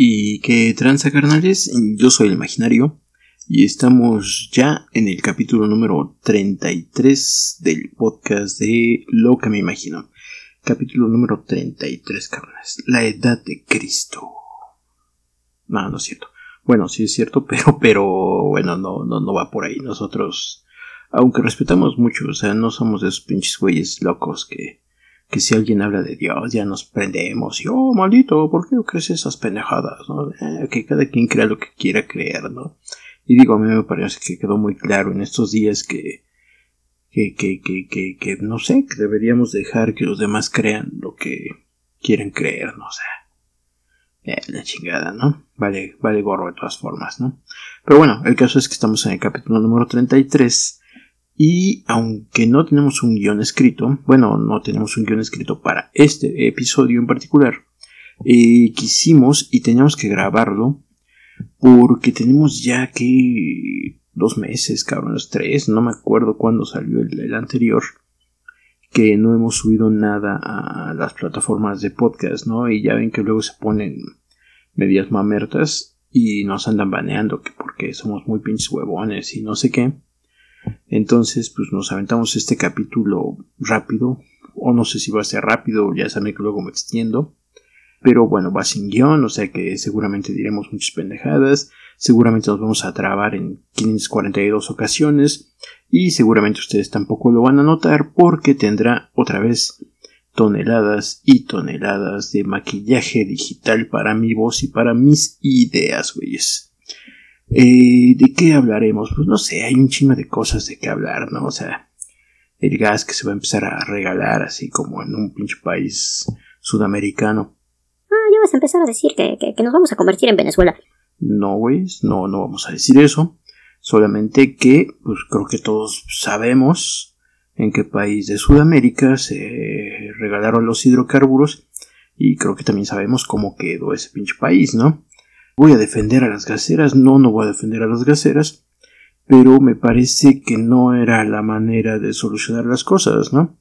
¿Y qué tranza, carnales? Yo soy el imaginario y estamos ya en el capítulo número 33 del podcast de Lo que me imagino. Capítulo número 33, carnales. La edad de Cristo. No, no es cierto. Bueno, sí es cierto, pero, pero bueno, no, no, no va por ahí. Nosotros, aunque respetamos mucho, o sea, no somos esos pinches güeyes locos que, que si alguien habla de Dios ya nos prendemos y, oh, maldito, ¿por qué crees esas pendejadas? ¿no? Eh, que cada quien crea lo que quiera creer, ¿no? Y digo, a mí me parece que quedó muy claro en estos días que, que, que, que, que, no sé, que deberíamos dejar que los demás crean lo que quieren creer, no sé. Eh, la chingada, ¿no? Vale, vale gorro de todas formas, ¿no? Pero bueno, el caso es que estamos en el capítulo número 33 y aunque no tenemos un guion escrito, bueno, no tenemos un guion escrito para este episodio en particular, eh, quisimos y teníamos que grabarlo porque tenemos ya que dos meses, cabrones, tres, no me acuerdo cuándo salió el, anterior, que no hemos subido nada a las plataformas de podcast, ¿no? Y ya ven que luego se ponen medias mamertas y nos andan baneando que porque somos muy pinches huevones y no sé qué. Entonces, pues nos aventamos este capítulo rápido, o no sé si va a ser rápido, ya saben que luego me extiendo. Pero bueno, va sin guion, o sea que seguramente diremos muchas pendejadas, seguramente nos vamos a trabar en 542 ocasiones y seguramente ustedes tampoco lo van a notar porque tendrá otra vez toneladas y toneladas de maquillaje digital para mi voz y para mis ideas, güeyes. Eh, ¿De qué hablaremos? Pues no sé, hay un chingo de cosas de qué hablar, ¿no? O sea, el gas que se va a empezar a regalar así como en un pinche país sudamericano vas a empezar a decir que, nos vamos a convertir en Venezuela. No, güey, no, no vamos a decir eso. Solamente que, pues creo que todos sabemos en qué país de Sudamérica se regalaron los hidrocarburos y creo que también sabemos cómo quedó ese pinche país, ¿no? Voy a defender a las gaseras, no, no voy a defender a las gaseras, pero me parece que no era la manera de solucionar las cosas, ¿no?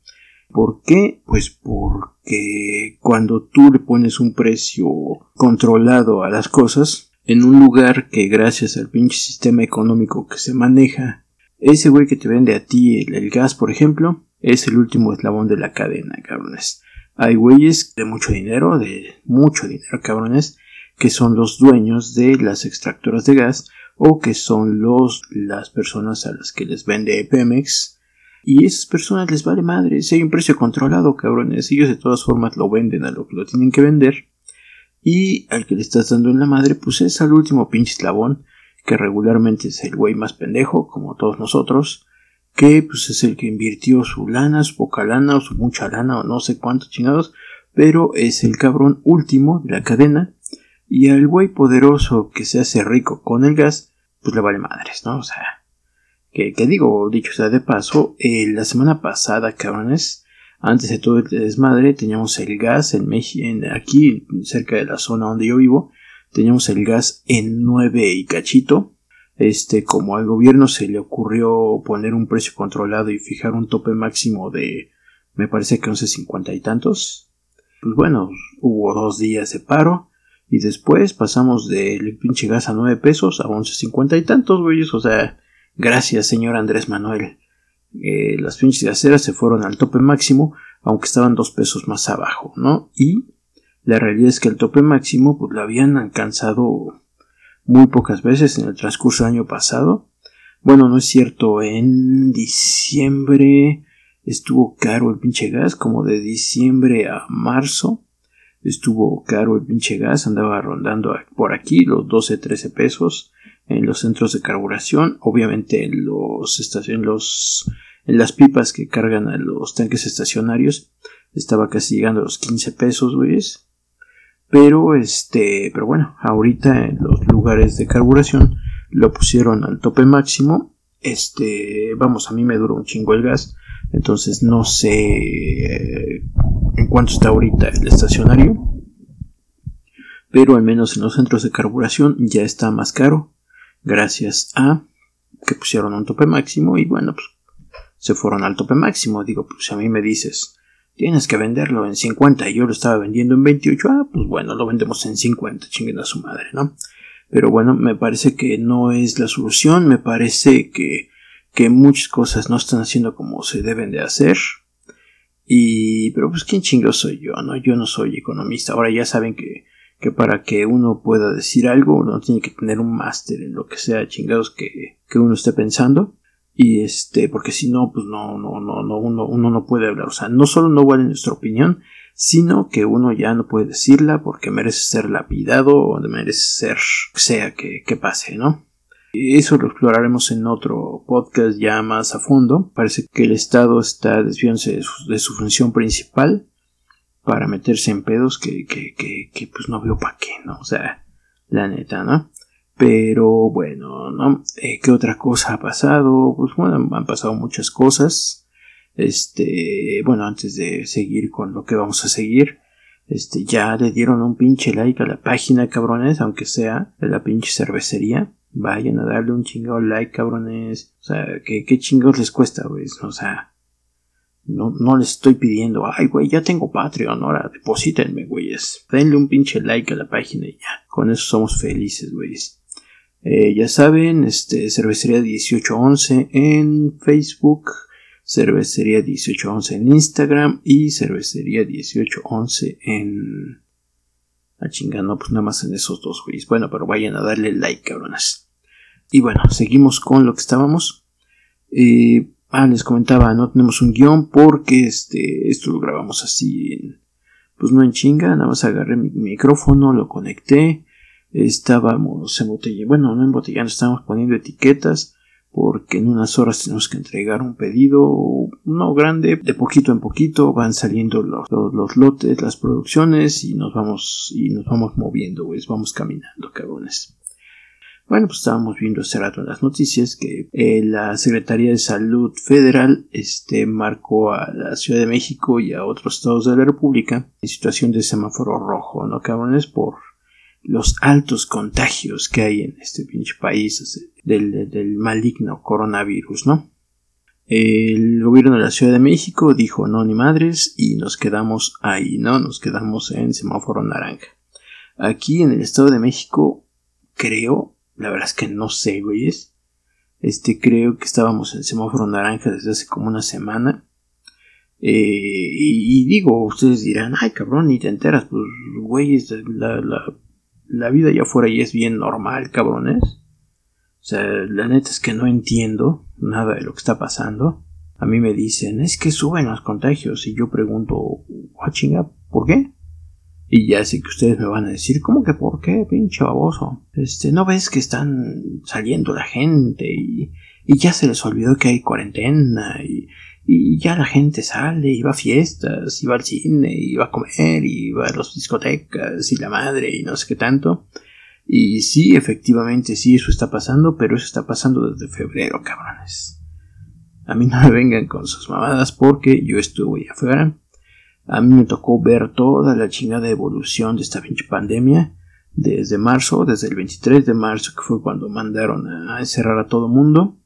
¿Por qué? Pues porque cuando tú le pones un precio controlado a las cosas, en un lugar que gracias al pinche sistema económico que se maneja, ese güey que te vende a ti el, gas, por ejemplo, es el último eslabón de la cadena, cabrones. Hay güeyes de mucho dinero, de mucho dinero, cabrones, que son los dueños de las extractoras de gas o que son los las personas a las que les vende Pemex y esas personas les vale madre. Si hay un precio controlado, cabrones. Ellos de todas formas lo venden a lo que lo tienen que vender. Y al que le estás dando en la madre, pues es al último pinche eslabón. Que regularmente es el güey más pendejo, como todos nosotros. Que pues es el que invirtió su lana, su poca lana, o su mucha lana, o no sé cuántos chingados. Pero es el cabrón último de la cadena. Y al güey poderoso que se hace rico con el gas, pues le vale madres, ¿no? O sea, que, digo, dicho sea de paso, eh, la semana pasada, cabrones, antes de todo el desmadre, teníamos el gas en, en aquí, cerca de la zona donde yo vivo, teníamos el gas en 9 y cachito. Este, como al gobierno se le ocurrió poner un precio controlado y fijar un tope máximo de, me parece que 11.50 y tantos. Pues bueno, hubo dos días de paro. Y después pasamos del pinche gas a 9 pesos a 11.50 y tantos, güeyes. O sea, Gracias, señor Andrés Manuel. Eh, las pinches gaseras se fueron al tope máximo, aunque estaban dos pesos más abajo, ¿no? Y la realidad es que el tope máximo, pues lo habían alcanzado muy pocas veces en el transcurso del año pasado. Bueno, no es cierto, en diciembre estuvo caro el pinche gas, como de diciembre a marzo estuvo caro el pinche gas, andaba rondando por aquí los 12, 13 pesos en los centros de carburación, obviamente en los los en las pipas que cargan a los tanques estacionarios estaba casi llegando a los 15 pesos, güeyes. Pero este, pero bueno, ahorita en los lugares de carburación lo pusieron al tope máximo. Este, vamos, a mí me duró un chingo el gas, entonces no sé en cuánto está ahorita el estacionario. Pero al menos en los centros de carburación ya está más caro gracias a que pusieron un tope máximo y bueno, pues se fueron al tope máximo. Digo, pues si a mí me dices, tienes que venderlo en 50 y yo lo estaba vendiendo en 28, ah, pues bueno, lo vendemos en 50, chinguen a su madre, ¿no? Pero bueno, me parece que no es la solución, me parece que, que muchas cosas no están haciendo como se deben de hacer. Y, pero pues quién chingo soy yo, ¿no? Yo no soy economista. Ahora ya saben que que para que uno pueda decir algo uno tiene que tener un máster en lo que sea chingados que, que uno esté pensando y este porque si no pues no no no no uno, uno no puede hablar o sea no solo no vale nuestra opinión sino que uno ya no puede decirla porque merece ser lapidado o merece ser sea que, que pase no eso lo exploraremos en otro podcast ya más a fondo. Parece que el Estado está desviándose de su, función principal para meterse en pedos que, que, que, que pues no veo para qué, ¿no? O sea, la neta, ¿no? Pero bueno, ¿no? Eh, ¿Qué otra cosa ha pasado? Pues bueno, han pasado muchas cosas. Este, bueno, antes de seguir con lo que vamos a seguir, este, ya le dieron un pinche like a la página, cabrones, aunque sea de la pinche cervecería. Vayan a darle un chingado like, cabrones. O sea, ¿qué, qué chingados les cuesta, güey? O sea, no, no les estoy pidiendo, ay, güey, ya tengo Patreon, ahora deposítenme, güeyes. Denle un pinche like a la página y ya. Con eso somos felices, güeyes. Eh, ya saben, este, cervecería 1811 en Facebook, cervecería 1811 en Instagram y cervecería 1811 en... A chingando, pues nada más en esos dos, güeyes. Bueno, pero vayan a darle like, cabrones. Y bueno, seguimos con lo que estábamos. Eh, ah, les comentaba, no tenemos un guion porque este, esto lo grabamos así en, pues no en chinga, nada más agarré mi micrófono, lo conecté, estábamos embotellando, bueno, no embotellando, estábamos poniendo etiquetas porque en unas horas tenemos que entregar un pedido no grande, de poquito en poquito van saliendo los, los, lotes, las producciones y nos vamos y nos vamos moviendo, vamos caminando, cabrones. Bueno, pues estábamos viendo hace rato en las noticias que eh, la Secretaría de Salud Federal este, marcó a la Ciudad de México y a otros estados de la República en situación de semáforo rojo, ¿no, cabrones? Por los altos contagios que hay en este pinche país del, del maligno coronavirus, ¿no? El gobierno de la Ciudad de México dijo no ni madres y nos quedamos ahí, ¿no? Nos quedamos en semáforo naranja. Aquí en el Estado de México creo la verdad es que no sé, güeyes. Este, creo que estábamos en semáforo naranja desde hace como una semana. Eh, y, digo, ustedes dirán, ay cabrón, ni te enteras, pues, güeyes, la, la, la vida allá afuera ya es bien normal, cabrones. Sea, la neta es que no entiendo nada de lo que está pasando. A mí me dicen, es que suben los contagios. Y yo pregunto, ah, chinga, ¿por qué? Y ya sé que ustedes me van a decir, ¿cómo que por qué, pinche baboso? Este, ¿no ves que están saliendo la gente y, y ya se les olvidó que hay cuarentena y, y ya la gente sale y va a fiestas y va al cine y va a comer y va a las discotecas y la madre y no sé qué tanto? Y sí, efectivamente, sí, eso está pasando, pero eso está pasando desde febrero, cabrones. A mí no me vengan con sus mamadas porque yo estuve afuera a mí me tocó ver toda la chingada evolución de esta pinche pandemia desde marzo, desde el 23 de marzo, que fue cuando mandaron a encerrar a todo mundo,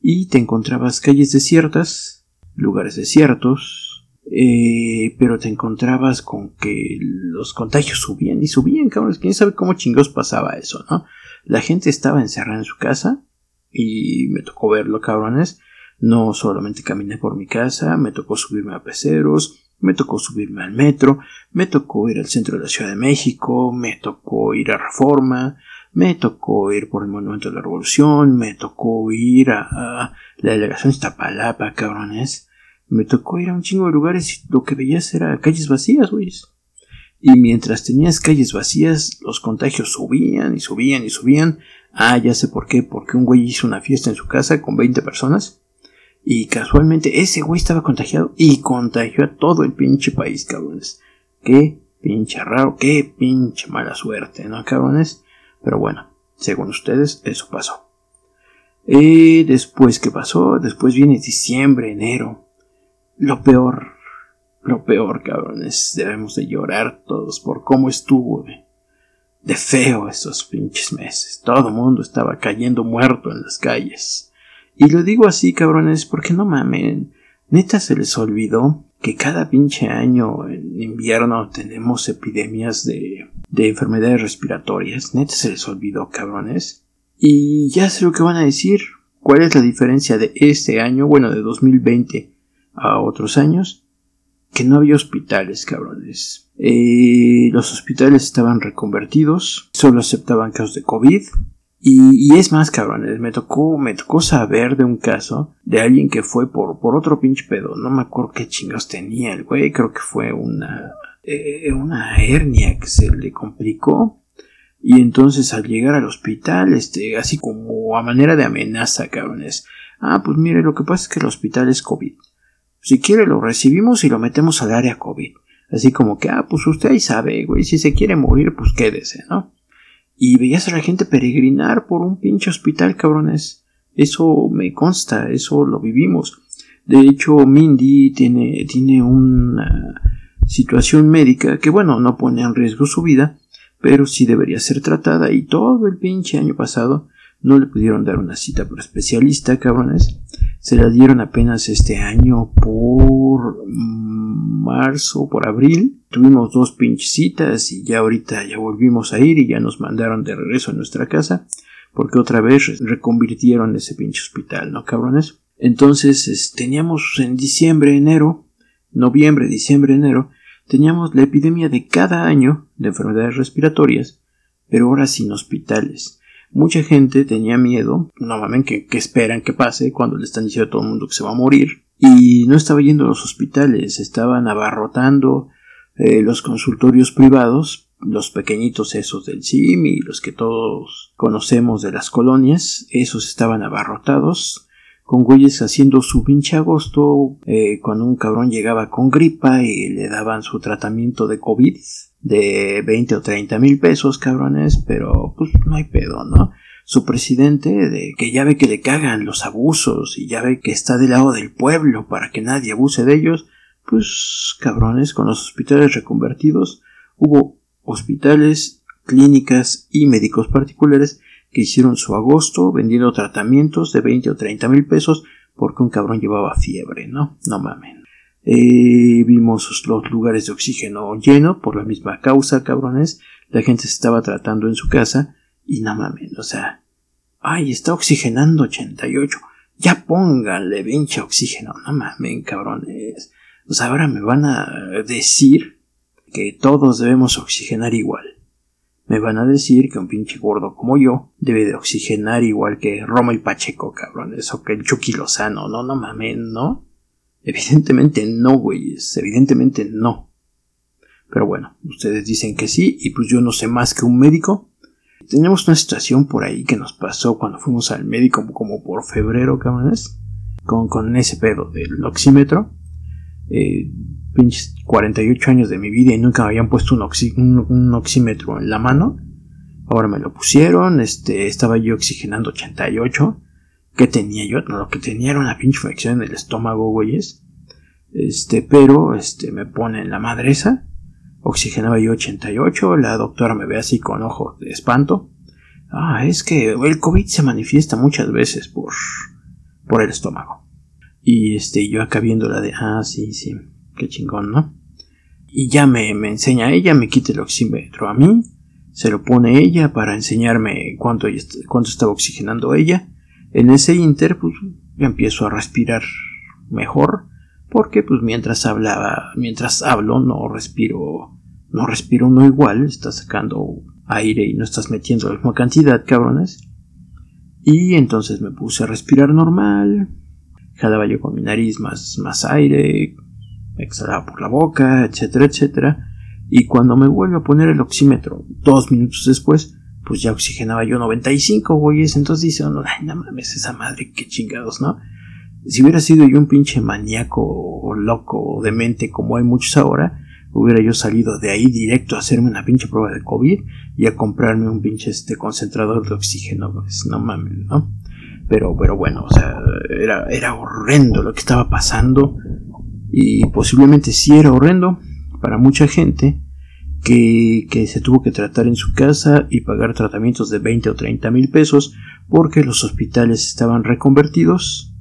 y te encontrabas calles desiertas, lugares desiertos, eh, pero te encontrabas con que los contagios subían y subían, cabrones. Quién sabe cómo chingos pasaba eso, ¿no? La gente estaba encerrada en su casa y me tocó verlo, cabrones. No solamente caminé por mi casa, me tocó subirme a peceros, me tocó subirme al metro, me tocó ir al centro de la Ciudad de México, me tocó ir a Reforma, me tocó ir por el Monumento de la Revolución, me tocó ir a, la delegación Iztapalapa, cabrones. Me tocó ir a un chingo de lugares y lo que veías era calles vacías, güey. Y mientras tenías calles vacías, los contagios subían y subían y subían. Ah, ya sé por qué, porque un güey hizo una fiesta en su casa con 20 personas y casualmente ese güey estaba contagiado y contagió a todo el pinche país, cabrones. Qué pinche raro, qué pinche mala suerte, ¿no, cabrones? Pero bueno, según ustedes, eso pasó. Y después, ¿qué pasó? Después viene diciembre, enero. Lo peor, lo peor, cabrones. Debemos de llorar todos por cómo estuvo de, feo estos pinches meses. Todo el mundo estaba cayendo muerto en las calles. Y lo digo así, cabrones, porque no mamen. Neta se les olvidó que cada pinche año en invierno tenemos epidemias de, de enfermedades respiratorias. Neta se les olvidó, cabrones. Y ya sé lo que van a decir. ¿Cuál es la diferencia de este año, bueno, de 2020 a otros años? que no había hospitales, cabrones. Eh, los hospitales estaban reconvertidos, solo aceptaban casos de COVID. Y, es más, cabrones, me tocó, me tocó saber de un caso de alguien que fue por, por otro pinche pedo. No me acuerdo qué chingados tenía el güey, creo que fue una, eh, una hernia que se le complicó. Y entonces al llegar al hospital, este, así como a manera de amenaza, cabrones. Ah, pues mire, lo que pasa es que el hospital es COVID. Si quiere lo recibimos y lo metemos al área COVID. Así como que, ah, pues usted ahí sabe, güey, si se quiere morir, pues quédese, ¿no? Y veías a la gente peregrinar por un pinche hospital, cabrones. Eso me consta, eso lo vivimos. De hecho, Mindy tiene, tiene una situación médica que, bueno, no pone en riesgo su vida, pero sí debería ser tratada y todo el pinche año pasado no le pudieron dar una cita por especialista, cabrones. Se la dieron apenas este año por marzo, por abril. Tuvimos dos pinches citas y ya ahorita ya volvimos a ir y ya nos mandaron de regreso a nuestra casa porque otra vez reconvirtieron ese pinche hospital, ¿no, cabrones? Entonces teníamos en diciembre, enero, noviembre, diciembre, enero, teníamos la epidemia de cada año de enfermedades respiratorias, pero ahora sin hospitales. Mucha gente tenía miedo, normalmente que, esperan que pase cuando le están diciendo a todo el mundo que se va a morir, y no estaba yendo a los hospitales, estaban abarrotando eh, los consultorios privados, los pequeñitos esos del CIM y los que todos conocemos de las colonias, esos estaban abarrotados, con güeyes haciendo su pinche agosto, eh, cuando un cabrón llegaba con gripa y le daban su tratamiento de COVID, de 20 o 30 mil pesos, cabrones, pero pues no hay pedo, ¿no? Su presidente, de que ya ve que le cagan los abusos y ya ve que está del lado del pueblo para que nadie abuse de ellos, pues cabrones, con los hospitales reconvertidos, hubo hospitales, clínicas y médicos particulares que hicieron su agosto vendiendo tratamientos de 20 o 30 mil pesos porque un cabrón llevaba fiebre, ¿no? No mamen. Eh, vimos los lugares de oxígeno lleno por la misma causa, cabrones. La gente se estaba tratando en su casa y no mames, o sea, ay, está oxigenando 88. Ya pónganle pinche oxígeno, no mames, cabrones. O sea, ahora me van a decir que todos debemos oxigenar igual. Me van a decir que un pinche gordo como yo debe de oxigenar igual que Roma y Pacheco, cabrones, o que el Chucky Lozano, no, no mames, ¿no? Evidentemente no, güeyes, evidentemente no. Pero bueno, ustedes dicen que sí y pues yo no sé más que un médico. Tenemos una situación por ahí que nos pasó cuando fuimos al médico como por febrero, cabrones, con, con ese pedo del oxímetro. Eh, pinches 48 años de mi vida y nunca me habían puesto un, un, oxímetro en la mano. Ahora me lo pusieron, este, estaba yo oxigenando 88 que tenía yo, lo que tenía era una pinche infección en el estómago, güeyes. Este, pero, este, me pone en la madresa. Oxigenaba yo 88, la doctora me ve así con ojos de espanto. Ah, es que el COVID se manifiesta muchas veces por, por el estómago. Y este, yo acá viéndola de, ah, sí, sí, qué chingón, ¿no? Y ya me, me enseña ella, me quita el oxímetro a mí, se lo pone ella para enseñarme cuánto, cuánto estaba oxigenando ella en ese inter, pues empiezo a respirar mejor, porque pues mientras hablaba, mientras hablo no respiro, no respiro no igual, estás sacando aire y no estás metiendo la misma cantidad, cabrones. Y entonces me puse a respirar normal, jalaba yo con mi nariz más, más aire, exhalaba por la boca, etcétera, etcétera. Y cuando me vuelve a poner el oxímetro, dos minutos después, pues ya oxigenaba yo 95, güeyes. Entonces dice ay, no mames, esa madre, qué chingados, ¿no? Si hubiera sido yo un pinche maníaco o loco o demente como hay muchos ahora, hubiera yo salido de ahí directo a hacerme una pinche prueba de COVID y a comprarme un pinche este concentrador de oxígeno, pues no mames, ¿no? Pero, pero bueno, o sea, era, era horrendo lo que estaba pasando y posiblemente sí era horrendo para mucha gente, que, se tuvo que tratar en su casa y pagar tratamientos de 20 o 30 mil pesos porque los hospitales estaban reconvertidos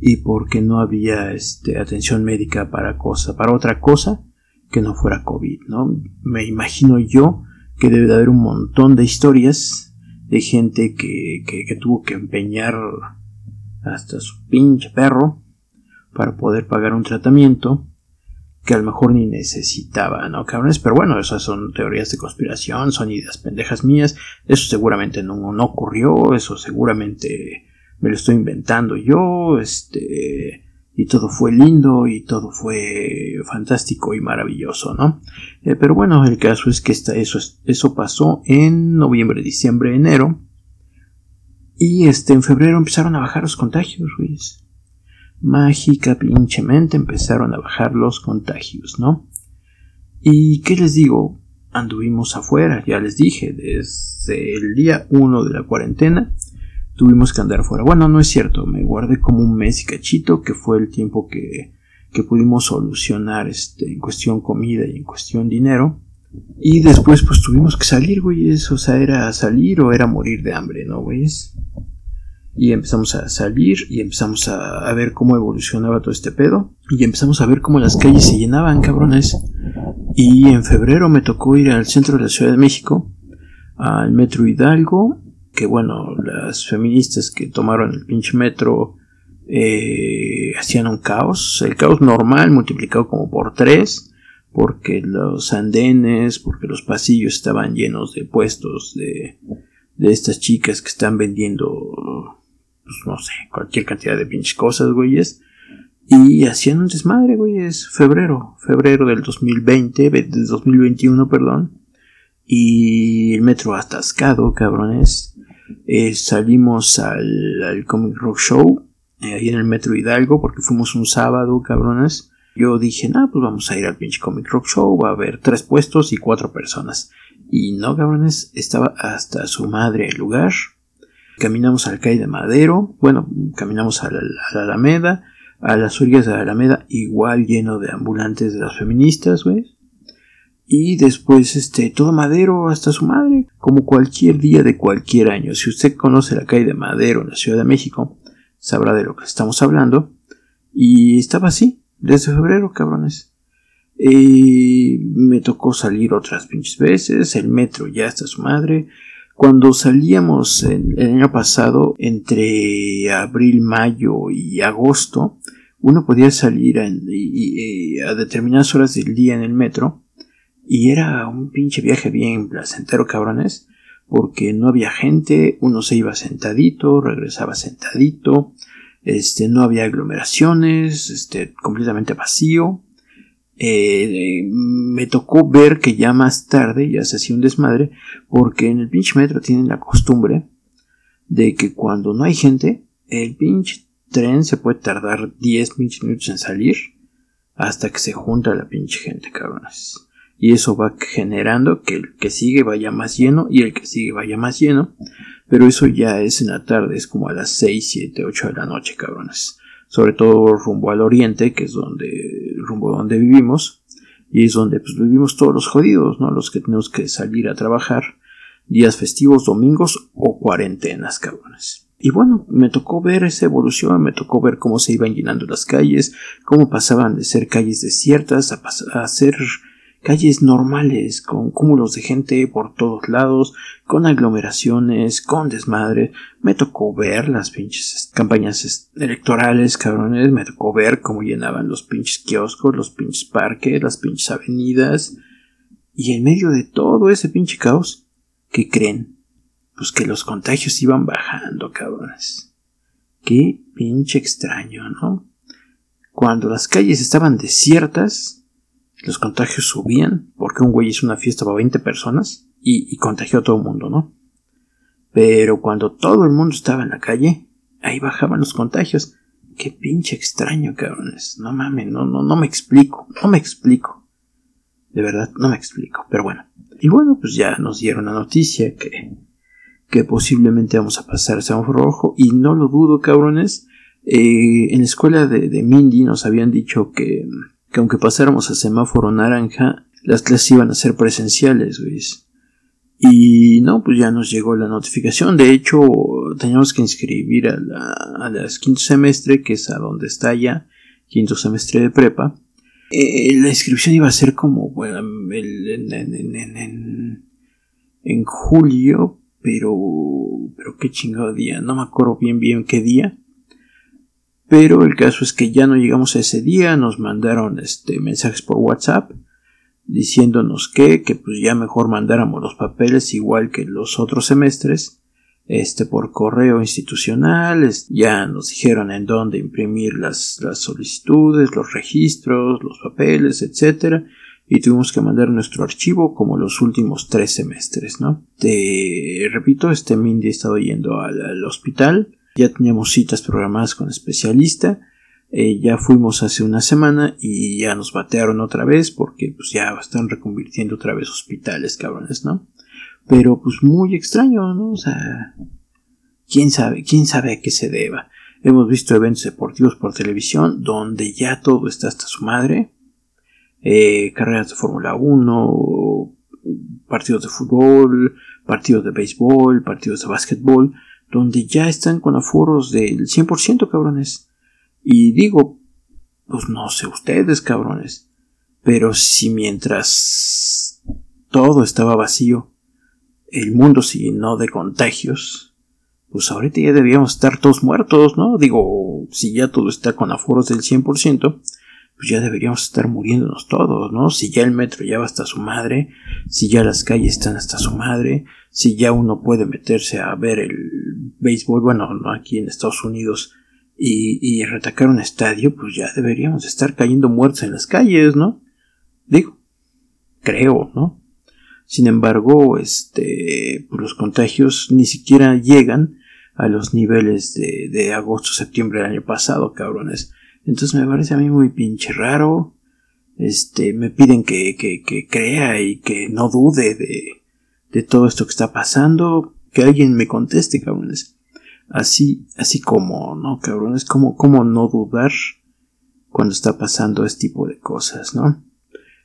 y porque no había este, atención médica para cosa, para otra cosa que no fuera COVID, ¿no? Me imagino yo que debe de haber un montón de historias de gente que, que, que tuvo que empeñar hasta su pinche perro para poder pagar un tratamiento que a lo mejor ni necesitaba, ¿no, cabrones? Pero bueno, esas son teorías de conspiración, son ideas pendejas mías, eso seguramente no, no ocurrió, eso seguramente me lo estoy inventando yo, este, y todo fue lindo y todo fue fantástico y maravilloso, ¿no? Eh, pero bueno, el caso es que eso, eso pasó en noviembre, diciembre, enero, y este, en febrero empezaron a bajar los contagios, mágica pinchemente empezaron a bajar los contagios, ¿no? Y qué les digo, anduvimos afuera, ya les dije, desde el día 1 de la cuarentena tuvimos que andar afuera. Bueno, no es cierto, me guardé como un mes y cachito, que fue el tiempo que, que pudimos solucionar este, en cuestión comida y en cuestión dinero. Y después pues tuvimos que salir, güey, o sea, era salir o era morir de hambre, ¿no, güeyes? Y empezamos a salir y empezamos a, ver cómo evolucionaba todo este pedo y empezamos a ver cómo las calles se llenaban, cabrones. Y en febrero me tocó ir al centro de la Ciudad de México, al Metro Hidalgo, que bueno, las feministas que tomaron el pinche metro eh, hacían un caos, el caos normal multiplicado como por tres, porque los andenes, porque los pasillos estaban llenos de puestos de, de estas chicas que están vendiendo no sé, cualquier cantidad de pinches cosas, güeyes. Y hacían un desmadre, güeyes. Febrero, febrero del 2020, del 2021, perdón. Y el metro atascado, cabrones. Eh, salimos al, Comic Rock Show, eh, ahí en el metro Hidalgo, porque fuimos un sábado, cabrones. Yo dije, no, pues vamos a ir al pinche Comic Rock Show, va a haber tres puestos y cuatro personas. Y no, cabrones, estaba hasta su madre el lugar caminamos al Calle de Madero, bueno, caminamos a la, Alameda, a las orillas de la Alameda, igual lleno de ambulantes de las feministas, güey. Y después, este, todo Madero hasta su madre, como cualquier día de cualquier año. Si usted conoce la calle de Madero en la Ciudad de México, sabrá de lo que estamos hablando. Y estaba así, desde febrero, cabrones. Y me tocó salir otras pinches veces, el metro ya hasta su madre, cuando salíamos el, año pasado, entre abril, mayo y agosto, uno podía salir a, determinadas horas del día en el metro y era un pinche viaje bien placentero, cabrones, porque no había gente, uno se iba sentadito, regresaba sentadito, este, no había aglomeraciones, este, completamente vacío, eh, me tocó ver que ya más tarde ya se hacía un desmadre porque en el pinche metro tienen la costumbre de que cuando no hay gente el pinche tren se puede tardar 10 minutos en salir hasta que se junta la pinche gente cabrones. Y eso va generando que el que sigue vaya más lleno y el que sigue vaya más lleno pero eso ya es en la tarde es como a las 6, 7, 8 de la noche cabrones sobre todo rumbo al oriente, que es donde, rumbo donde vivimos, y es donde pues, vivimos todos los jodidos, ¿no? Los que tenemos que salir a trabajar días festivos, domingos o cuarentenas, cabrones. Y bueno, me tocó ver esa evolución, me tocó ver cómo se iban llenando las calles, cómo pasaban de ser calles desiertas a, a ser calles normales, con cúmulos de gente por todos lados, con aglomeraciones, con desmadre. Me tocó ver las pinches campañas electorales, cabrones. Me tocó ver cómo llenaban los pinches kioscos, los pinches parques, las pinches avenidas. Y en medio de todo ese pinche caos, ¿qué creen? Pues que los contagios iban bajando, cabrones. Qué pinche extraño, ¿no? Cuando las calles estaban desiertas, los contagios subían porque un güey hizo una fiesta para 20 personas y, contagió a todo el mundo, ¿no? Pero cuando todo el mundo estaba en la calle, ahí bajaban los contagios. Qué pinche extraño, cabrones. No mames, no, no, no me explico, no me explico. De verdad, no me explico, pero bueno. Y bueno, pues ya nos dieron la noticia que, que posiblemente vamos a pasar a semáforo rojo y no lo dudo, cabrones. Eh, en la escuela de, de Mindy nos habían dicho que que aunque pasáramos a semáforo naranja, las clases iban a ser presenciales, ¿ves? Y no, pues ya nos llegó la notificación. De hecho, teníamos que inscribir a la, a quinto semestre, que es a donde está ya, quinto semestre de prepa. Eh, la inscripción iba a ser como, bueno, en, en, en, julio, pero, pero qué chingado día, no me acuerdo bien bien qué día. Pero el caso es que ya no llegamos a ese día, nos mandaron este, mensajes por WhatsApp diciéndonos que, que pues ya mejor mandáramos los papeles igual que los otros semestres, este por correo institucional, ya nos dijeron en dónde imprimir las, las solicitudes, los registros, los papeles, etcétera, y tuvimos que mandar nuestro archivo como los últimos tres semestres, ¿no? Te repito, este Mindy ha estado yendo al hospital, ya teníamos citas programadas con especialista, eh, ya fuimos hace una semana y ya nos batearon otra vez porque pues ya están reconvirtiendo otra vez hospitales, cabrones, ¿no? Pero pues muy extraño, ¿no? O sea, quién sabe, quién sabe a qué se deba. Hemos visto eventos deportivos por televisión donde ya todo está hasta su madre. Eh, carreras de Fórmula 1, partidos de fútbol, partidos de béisbol, partidos de básquetbol, donde ya están con aforos del 100%, cabrones. Y digo, pues no sé ustedes, cabrones, pero si mientras todo estaba vacío, el mundo se llenó de contagios, pues ahorita ya debíamos estar todos muertos, ¿no? Digo, si ya todo está con aforos del 100%, pues ya deberíamos estar muriéndonos todos, ¿no? Si ya el metro ya va hasta su madre, si ya las calles están hasta su madre, si ya uno puede meterse a ver el béisbol, bueno, no aquí en Estados Unidos, y, y retacar un estadio, pues ya deberíamos estar cayendo muertos en las calles, ¿no? Digo, creo, ¿no? Sin embargo, este, pues los contagios ni siquiera llegan a los niveles de, de agosto, septiembre del año pasado, cabrones. Entonces me parece a mí muy pinche raro. Este, me piden que, que, que crea y que no dude de, de todo esto que está pasando. Que alguien me conteste, cabrones. Así, así como, ¿no, cabrones? Como, como no dudar cuando está pasando este tipo de cosas, ¿no?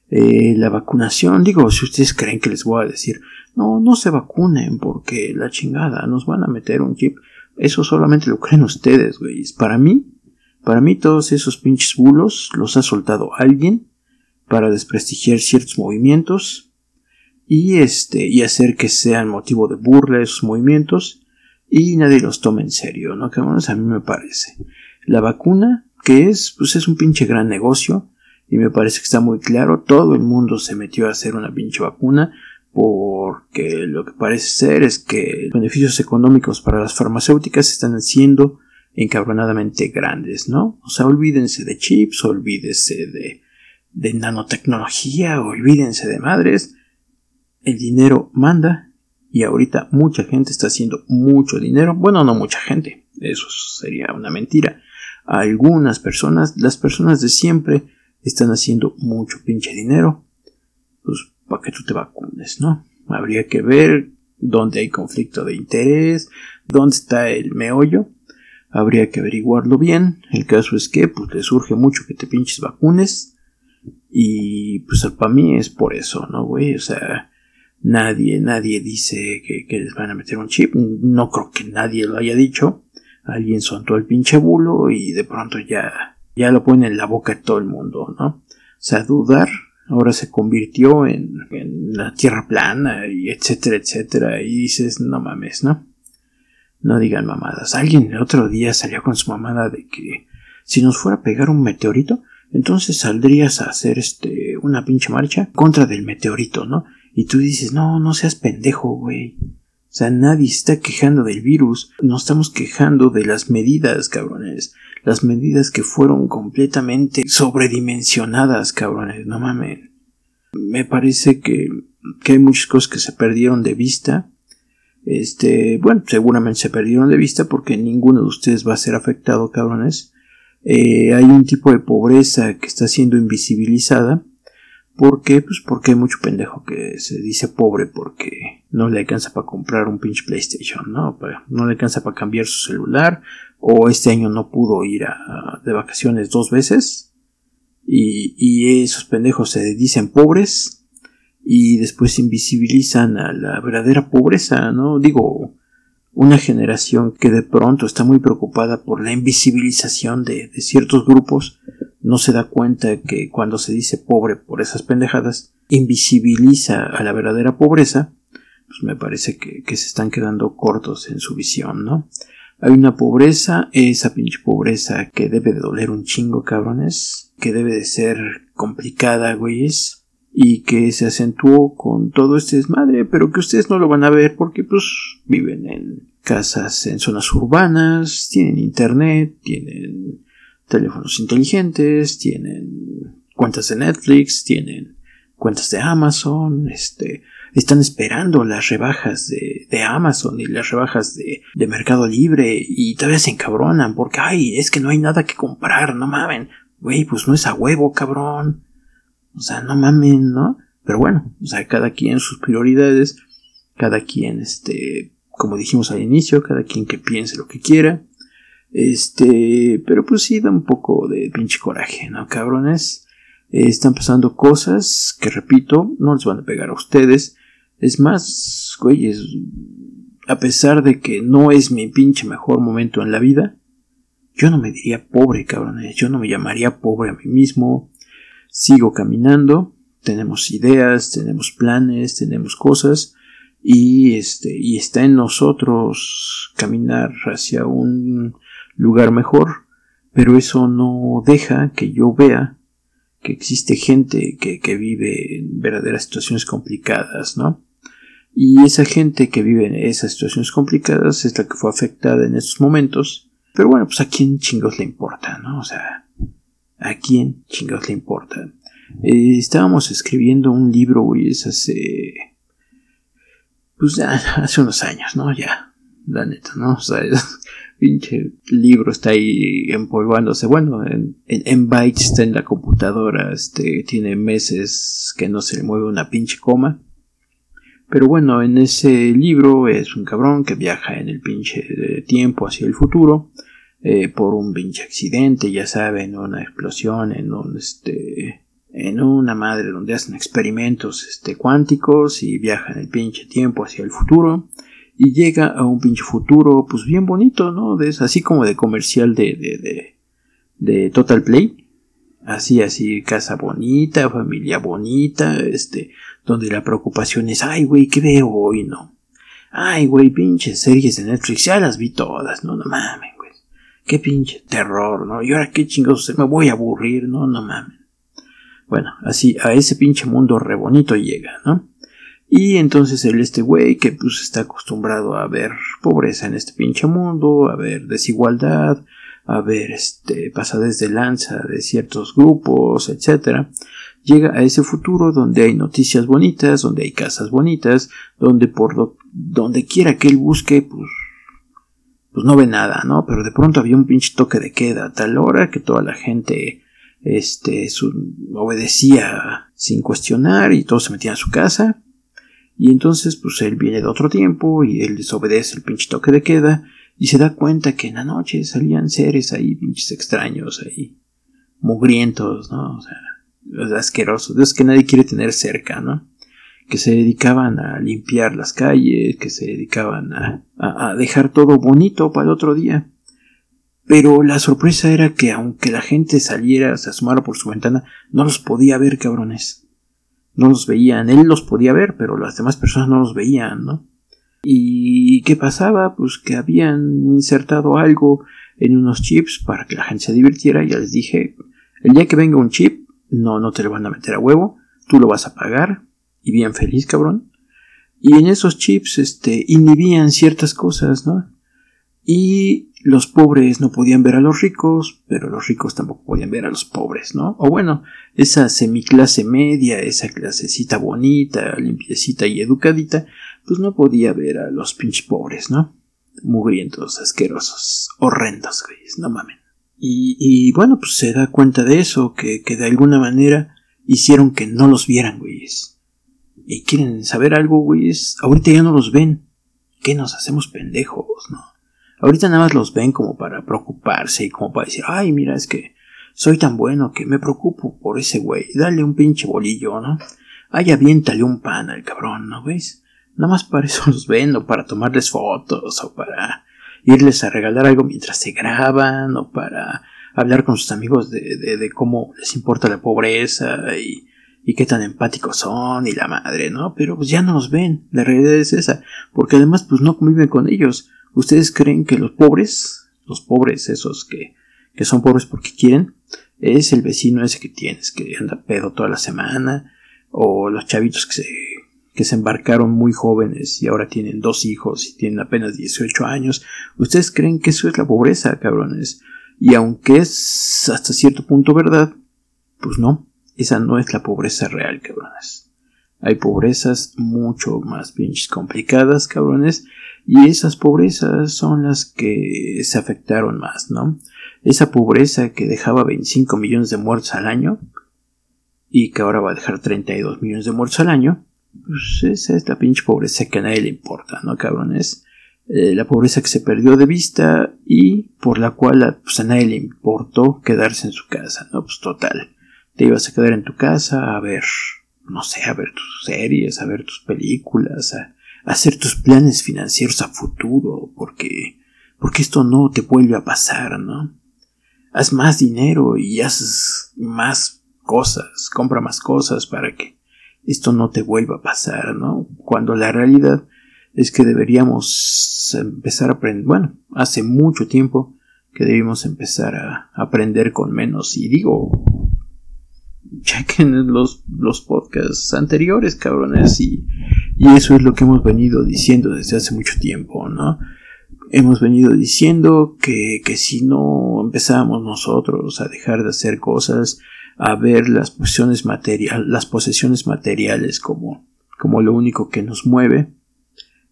Eh, la vacunación, digo, si ustedes creen que les voy a decir, no, no se vacunen porque la chingada, nos van a meter un chip, eso solamente lo creen ustedes, güey. Para mí, para mí todos esos pinches bulos los ha soltado alguien para desprestigiar ciertos movimientos y este, y hacer que sean motivo de burla esos movimientos y nadie los toma en serio, ¿no? A mí me parece. La vacuna, que es, pues es un pinche gran negocio, y me parece que está muy claro, todo el mundo se metió a hacer una pinche vacuna, porque lo que parece ser es que los beneficios económicos para las farmacéuticas están siendo encabronadamente grandes, ¿no? O sea, olvídense de chips, olvídense de, de nanotecnología, olvídense de madres. El dinero manda y ahorita mucha gente está haciendo mucho dinero. Bueno, no mucha gente, eso sería una mentira. Algunas personas, las personas de siempre, están haciendo mucho pinche dinero. Pues para que tú te vacunes, ¿no? Habría que ver dónde hay conflicto de interés, dónde está el meollo. Habría que averiguarlo bien. El caso es que pues le surge mucho que te pinches vacunes. Y pues para mí es por eso, ¿no, güey? O sea, Nadie, nadie dice que, les van a meter un chip. No creo que nadie lo haya dicho. Alguien soltó el pinche bulo y de pronto ya, ya lo pone en la boca de todo el mundo, ¿no? O sea, dudar ahora se convirtió en, en la tierra plana y etcétera, etcétera. Y dices, no mames, ¿no? No digan mamadas. Alguien el otro día salió con su mamada de que si nos fuera a pegar un meteorito, entonces saldrías a hacer este una pinche marcha contra del meteorito, ¿no? Y tú dices, no, no seas pendejo, güey. O sea, nadie está quejando del virus. No estamos quejando de las medidas, cabrones. Las medidas que fueron completamente sobredimensionadas, cabrones. No mames. Me parece que, que hay muchas cosas que se perdieron de vista. Este, bueno, seguramente se perdieron de vista porque ninguno de ustedes va a ser afectado, cabrones. Eh, hay un tipo de pobreza que está siendo invisibilizada ¿Por qué? Pues porque hay mucho pendejo que se dice pobre porque no le alcanza para comprar un pinche PlayStation, ¿no? No le alcanza para cambiar su celular o este año no pudo ir de vacaciones dos veces y, y esos pendejos se dicen pobres y después invisibilizan a la verdadera pobreza, ¿no? Digo, una generación que de pronto está muy preocupada por la invisibilización de, de ciertos grupos no se da cuenta que cuando se dice pobre por esas pendejadas, invisibiliza a la verdadera pobreza, pues me parece que, se están quedando cortos en su visión, ¿no? Hay una pobreza, esa pinche pobreza que debe de doler un chingo, cabrones, que debe de ser complicada, güeyes, y que se acentuó con todo este desmadre, pero que ustedes no lo van a ver porque pues viven en casas en zonas urbanas, tienen internet, tienen teléfonos inteligentes, tienen cuentas de Netflix, tienen cuentas de Amazon, este, están esperando las rebajas de, de Amazon y las rebajas de, de, Mercado Libre y todavía se encabronan porque, ay, es que no hay nada que comprar, no mamen. Güey, pues no es a huevo, cabrón. O sea, no mamen, ¿no? Pero bueno, o sea, cada quien sus prioridades, cada quien, este, como dijimos al inicio, cada quien que piense lo que quiera. Este, pero pues sí da un poco de pinche coraje, ¿no, cabrones? están pasando cosas que, repito, no les van a pegar a ustedes. Es más, güeyes, a pesar de que no es mi pinche mejor momento en la vida, yo no me diría pobre, cabrones. Yo no me llamaría pobre a mí mismo. Sigo caminando. Tenemos ideas, tenemos planes, tenemos cosas. Y este, y está en nosotros caminar hacia un lugar mejor. Pero eso no deja que yo vea que existe gente que, que vive en verdaderas situaciones complicadas, ¿no? Y esa gente que vive en esas situaciones complicadas es la que fue afectada en estos momentos. Pero bueno, pues a quién chingos le importa, ¿no? O sea, a quién chingos le importa. Eh, estábamos escribiendo un libro, güey, es hace. Pues ya, hace unos años, ¿no? Ya, la neta, ¿no? O sea, pinche libro está ahí empolvándose. Bueno, en, en, bytes está en la computadora, este, tiene meses que no se le mueve una pinche coma. Pero bueno, en ese libro es un cabrón que viaja en el pinche tiempo hacia el futuro. Eh, por un pinche accidente, ya saben, una explosión, en un este en una madre donde hacen experimentos este, cuánticos y viajan el pinche tiempo hacia el futuro y llega a un pinche futuro, pues bien bonito, ¿no? De, así como de comercial de, de, de, de Total Play. Así, así, casa bonita, familia bonita, este, donde la preocupación es, ay, güey, ¿qué veo hoy, no? Ay, güey, pinches series de Netflix, ya las vi todas, no, no mames. Qué pinche terror, ¿no? Y ahora qué chingados, me voy a aburrir, no, no mames. Bueno, así, a ese pinche mundo re bonito llega, ¿no? Y entonces él, este güey, que pues está acostumbrado a ver pobreza en este pinche mundo, a ver desigualdad, a ver este pasadez de lanza de ciertos grupos, etcétera, llega a ese futuro donde hay noticias bonitas, donde hay casas bonitas, donde por donde quiera que él busque, pues pues no ve nada, ¿no? Pero de pronto había un pinche toque de queda a tal hora que toda la gente este obedecía sin cuestionar y todos se metían a su casa y entonces, pues él viene de otro tiempo y él desobedece el pinche toque de queda y se da cuenta que en la noche salían seres ahí, pinches extraños ahí, mugrientos, ¿no? O sea, asquerosos, de que nadie quiere tener cerca, ¿no? Que se dedicaban a limpiar las calles, que se dedicaban a, a dejar todo bonito para el otro día. Pero la sorpresa era que aunque la gente saliera, se asomara por su ventana, no los podía ver, cabrones no los veían. Él los podía ver, pero las demás personas no los veían, ¿no? ¿Y qué pasaba? Pues que habían insertado algo en unos chips para que la gente se divirtiera. Ya les dije, el día que venga un chip, no, no te lo van a meter a huevo, tú lo vas a pagar y bien feliz, cabrón. Y en esos chips, este, inhibían ciertas cosas, ¿no? Y los pobres no podían ver a los ricos, pero los ricos tampoco podían ver a los pobres, ¿no? O bueno, esa semiclase media, esa clasecita bonita, limpiecita y educadita, pues no podía ver a los pinches pobres, ¿no? Mugrientos, asquerosos, horrendos, güeyes, no mamen. Y, y, bueno, pues se da cuenta de eso, que, que de alguna manera hicieron que no los vieran, güeyes. Y quieren saber algo, güeyes, ahorita ya no los ven. ¿Qué nos hacemos pendejos, no? Ahorita nada más los ven como para preocuparse y como para decir, ay, mira, es que soy tan bueno que me preocupo por ese güey. Dale un pinche bolillo, ¿no? Ay, aviéntale un pan al cabrón, ¿no ves? Nada más para eso los ven, o para tomarles fotos, o para irles a regalar algo mientras se graban, o para hablar con sus amigos de, de, de cómo les importa la pobreza y, y qué tan empáticos son y la madre, ¿no? Pero pues ya no los ven, la realidad es esa, porque además pues no conviven con ellos, ¿Ustedes creen que los pobres, los pobres esos que, que son pobres porque quieren, es el vecino ese que tienes, que anda pedo toda la semana, o los chavitos que se, que se embarcaron muy jóvenes y ahora tienen dos hijos y tienen apenas 18 años. ¿Ustedes creen que eso es la pobreza, cabrones? Y aunque es hasta cierto punto verdad, pues no, esa no es la pobreza real, cabrones. Hay pobrezas mucho más pinches complicadas, cabrones, y esas pobrezas son las que se afectaron más, ¿no? Esa pobreza que dejaba 25 millones de muertos al año y que ahora va a dejar 32 millones de muertos al año, pues esa es la pinche pobreza que a nadie le importa, ¿no, cabrones? Eh, la pobreza que se perdió de vista y por la cual pues, a nadie le importó quedarse en su casa, ¿no? Pues total, te ibas a quedar en tu casa a ver, no sé, a ver tus series, a ver tus películas, a hacer tus planes financieros a futuro, porque, porque esto no te vuelve a pasar, ¿no? haz más dinero y haz más cosas, compra más cosas para que esto no te vuelva a pasar, ¿no? Cuando la realidad es que deberíamos empezar a aprender, bueno, hace mucho tiempo que debimos empezar a aprender con menos y digo, chequen los, los podcasts anteriores, cabrones, y, y eso es lo que hemos venido diciendo desde hace mucho tiempo, ¿no? hemos venido diciendo que, que si no empezábamos nosotros a dejar de hacer cosas, a ver las posesiones, material, las posesiones materiales como, como lo único que nos mueve,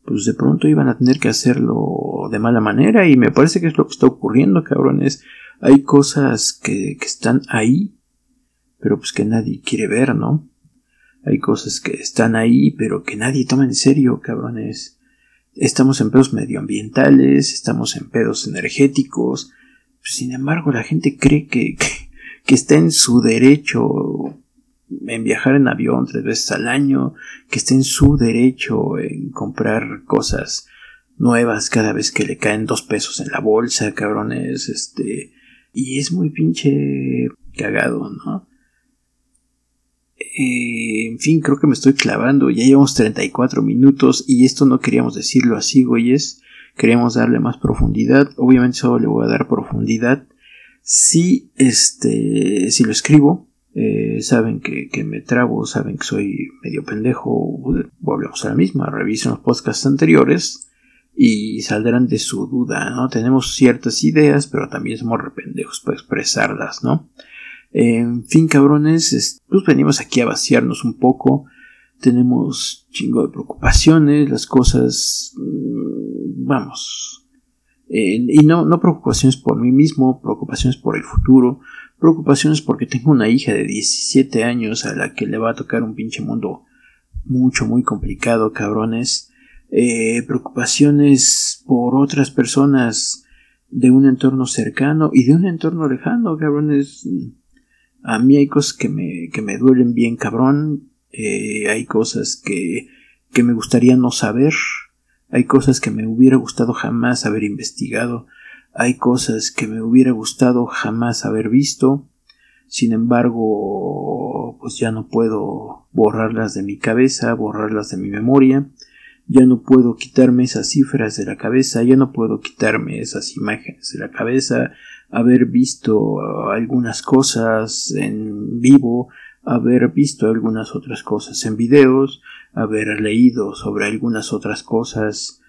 pues de pronto iban a tener que hacerlo de mala manera y me parece que es lo que está ocurriendo, cabrones. Hay cosas que, que están ahí, pero pues que nadie quiere ver, ¿no? Hay cosas que están ahí, pero que nadie toma en serio, cabrones. Estamos en pedos medioambientales, estamos en pedos energéticos. Sin embargo, la gente cree que, que, está en su derecho en viajar en avión tres veces al año, que está en su derecho en comprar cosas nuevas cada vez que le caen dos pesos en la bolsa, cabrones, este, y es muy pinche cagado, ¿no? Eh, en fin, creo que me estoy clavando. Ya llevamos 34 minutos y esto no queríamos decirlo así, güeyes. Queríamos darle más profundidad. Obviamente solo le voy a dar profundidad. Si, este, si lo escribo, eh, saben que, me trabo, saben que soy medio pendejo. Volvemos a la misma. Revisen los podcasts anteriores y saldrán de su duda, ¿no? Tenemos ciertas ideas, pero también somos rependejos para expresarlas, ¿no? En fin, cabrones, pues venimos aquí a vaciarnos un poco. Tenemos chingo de preocupaciones, las cosas, mm, vamos. y no, no preocupaciones por mí mismo, preocupaciones por el futuro, preocupaciones porque tengo una hija de 17 años a la que le va a tocar un pinche mundo mucho, muy complicado, cabrones. Eh, preocupaciones por otras personas de un entorno cercano y de un entorno lejano, cabrones. A mí hay cosas que me, que me duelen bien cabrón, eh, hay cosas que, que me gustaría no saber, hay cosas que me hubiera gustado jamás haber investigado, hay cosas que me hubiera gustado jamás haber visto, sin embargo, pues ya no puedo borrarlas de mi cabeza, borrarlas de mi memoria, ya no puedo quitarme esas cifras de la cabeza, ya no puedo quitarme esas imágenes de la cabeza, haber visto algunas cosas en vivo, haber visto algunas otras cosas en videos, haber leído sobre algunas otras cosas,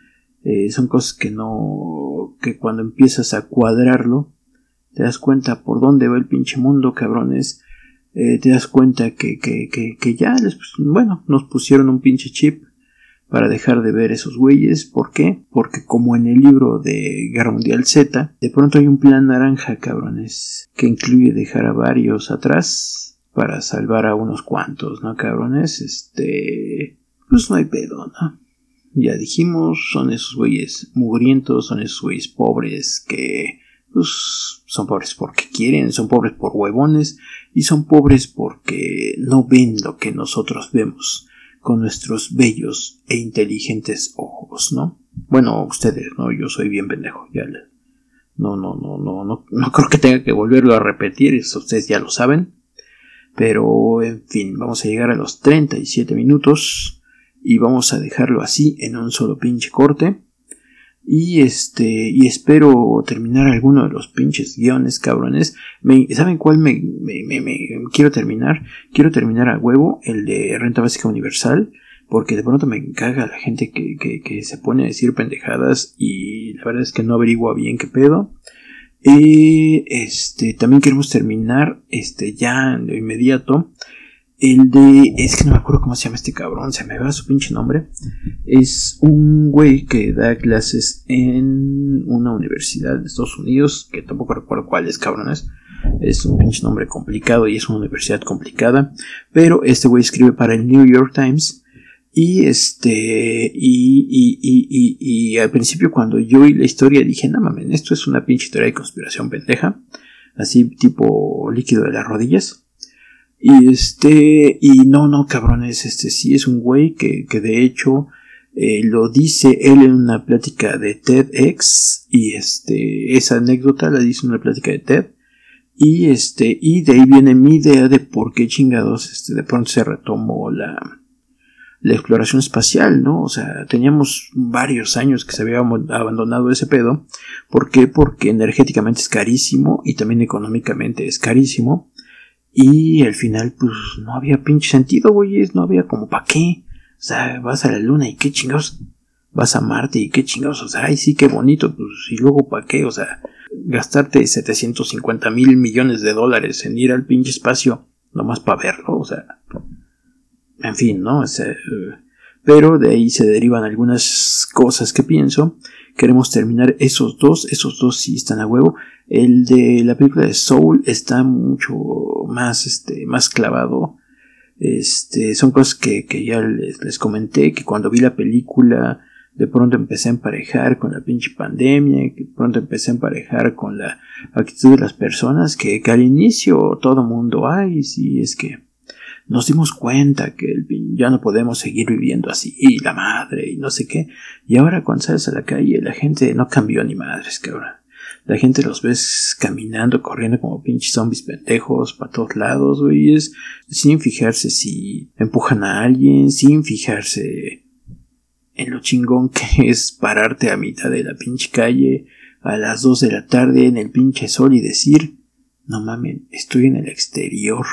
eh, son cosas que no, que cuando empiezas a cuadrarlo, te das cuenta por dónde va el pinche mundo, cabrones, eh, te das cuenta que, que, que, que ya, les, bueno, nos pusieron un pinche chip para dejar de ver esos güeyes. ¿Por qué? Porque como en el libro de Guerra Mundial Z, de pronto hay un plan naranja, cabrones, que incluye dejar a varios atrás para salvar a unos cuantos, ¿no, cabrones? Este... Pues no hay pedo, ¿no? Ya dijimos, son esos güeyes mugrientos, son esos güeyes pobres que... Pues son pobres porque quieren, son pobres por huevones y son pobres porque no ven lo que nosotros vemos con nuestros bellos e inteligentes ojos, ¿no? Bueno, ustedes, ¿no? Yo soy bien pendejo, ya no, no, no, no, no, no creo que tenga que volverlo a repetir, eso ustedes ya lo saben. Pero, en fin, vamos a llegar a los 37 minutos y vamos a dejarlo así en un solo pinche corte. Y este, y espero terminar alguno de los pinches guiones, cabrones. ¿Saben cuál me, me, quiero terminar? Quiero terminar a huevo el de renta básica universal. Porque de pronto me encaga la gente que, que, se pone a decir pendejadas y la verdad es que no averigua bien qué pedo. Y este, también queremos terminar, este, ya de inmediato, el de, es que no me acuerdo cómo se llama este cabrón, se me va su pinche nombre. Es un güey que da clases en una universidad de Estados Unidos, que tampoco recuerdo cuál es, cabrones. Es un pinche nombre complicado y es una universidad complicada. Pero este güey escribe para el New York Times y este, y, y, y, y, al principio cuando yo oí la historia dije, no mames, esto es una pinche historia de conspiración pendeja, así tipo líquido de las rodillas. Y este, y no, no, cabrones, este sí es un güey que, que de hecho eh, lo dice él en una plática de TEDx, y este, esa anécdota la dice en una plática de TED. Y este, y de ahí viene mi idea de por qué chingados, este, de pronto se retomó la, la exploración espacial, ¿no? O sea, teníamos varios años que se había abandonado ese pedo. ¿Por qué? Porque energéticamente es carísimo y también económicamente es carísimo. Y al final, pues no había pinche sentido, güey, no había como para qué. O sea, vas a la luna y qué chingados. Vas a Marte y qué chingados. O sea, ay, sí, qué bonito, pues y luego para qué. O sea, gastarte 750 mil millones de dólares en ir al pinche espacio nomás para verlo, o sea, en fin, ¿no? Eh, pero de ahí se derivan algunas cosas que pienso. Queremos terminar esos dos, esos dos sí están a huevo. El de la película de Soul está mucho más, este, más clavado. Este, son cosas que, que ya les, comenté, que cuando vi la película, de pronto empecé a emparejar con la pinche pandemia, que de pronto empecé a emparejar con la actitud de las personas, que, que al inicio todo mundo, ay, sí, es que nos dimos cuenta que ya no podemos seguir viviendo así, y la madre, y no sé qué. Y ahora cuando sales a la calle, la gente no cambió ni madres, ahora. La gente los ves caminando, corriendo como pinches zombies pendejos para todos lados, güeyes, sin fijarse si empujan a alguien, sin fijarse en lo chingón que es pararte a mitad de la pinche calle a las dos de la tarde en el pinche sol y decir, no mamen, estoy en el exterior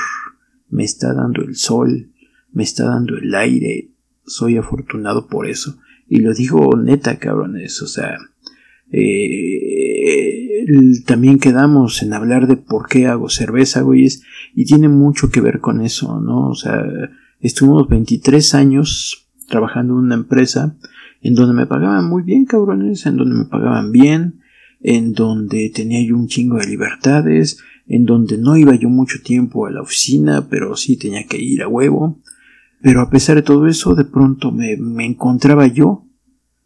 me está dando el sol, me está dando el aire, soy afortunado por eso. Y lo digo neta, cabrones, o sea, eh, también quedamos en hablar de por qué hago cerveza, güeyes, y tiene mucho que ver con eso, ¿no? O sea, estuvimos 23 años trabajando en una empresa en donde me pagaban muy bien, cabrones, en donde me pagaban bien, en donde tenía yo un chingo de libertades, en donde no iba yo mucho tiempo a la oficina, pero sí tenía que ir a huevo. Pero a pesar de todo eso, de pronto me, me encontraba yo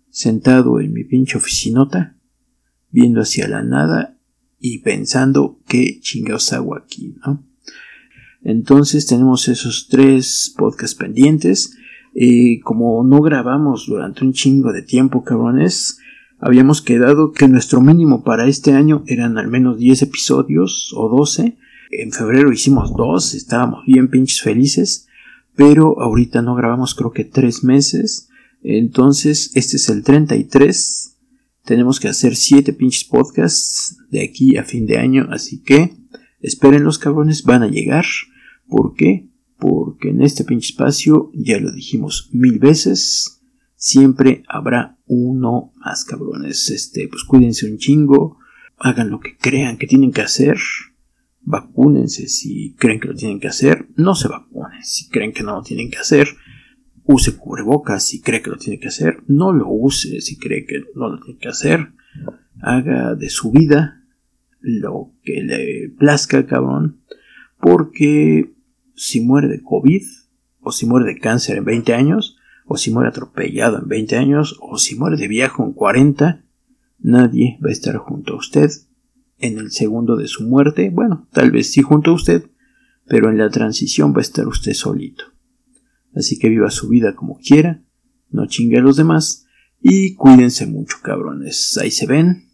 sentado en mi pinche oficinota, viendo hacia la nada y pensando qué chingados hago aquí, ¿no? Entonces tenemos esos tres podcasts pendientes. Eh, como no grabamos durante un chingo de tiempo, cabrones, Habíamos quedado que nuestro mínimo para este año eran al menos 10 episodios o 12. En febrero hicimos dos, estábamos bien pinches felices, pero ahorita no grabamos creo que 3 meses. Entonces, este es el 33. Tenemos que hacer 7 pinches podcasts de aquí a fin de año, así que esperen los cabrones, van a llegar. ¿Por qué? Porque en este pinche espacio, ya lo dijimos mil veces, siempre habrá uno más cabrones. Este, pues cuídense un chingo, hagan lo que crean que tienen que hacer, vacúnense si creen que lo tienen que hacer, no se vacunen si creen que no lo tienen que hacer, use cubrebocas si cree que lo tiene que hacer, no lo use si cree que no lo tiene que hacer, haga de su vida lo que le plazca, cabrón, porque si muere de COVID o si muere de cáncer en 20 años, o si muere atropellado en 20 años, o si muere de viejo en 40, nadie va a estar junto a usted en el segundo de su muerte. Bueno, tal vez sí junto a usted, pero en la transición va a estar usted solito. Así que viva su vida como quiera, no chingue a los demás y cuídense mucho, cabrones. Ahí se ven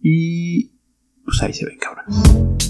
y pues ahí se ven, cabrones.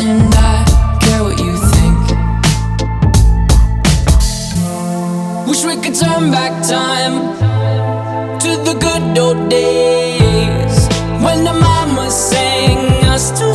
and I care what you think. Wish we could turn back time to the good old days when the mama sang us to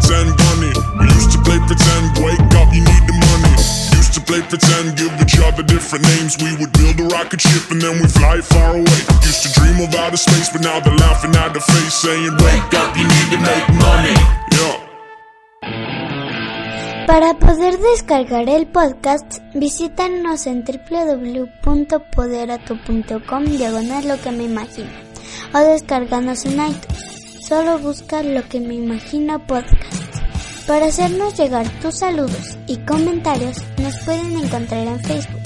Used to dream space, but now they're laughing at the face, saying, up, you need to make. Para poder descargar el podcast, visítanos en www.poderato.com diagonal lo que me imagino o descarganos en iTunes. Solo busca lo que me imagino podcast. Para hacernos llegar tus saludos y comentarios, nos pueden encontrar en Facebook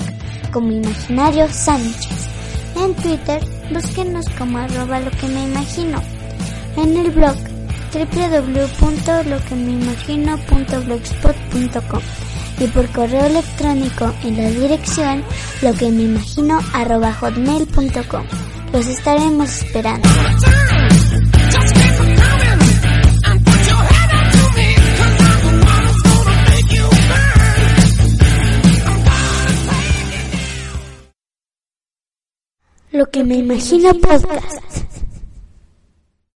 como Imaginario Sánchez. En Twitter, búsquenos como arroba lo que me imagino. En el blog www.loquemeimagino.blogspot.com y por correo electrónico en la dirección lo que me imagino. Los estaremos esperando. Lo que me imagino podcast.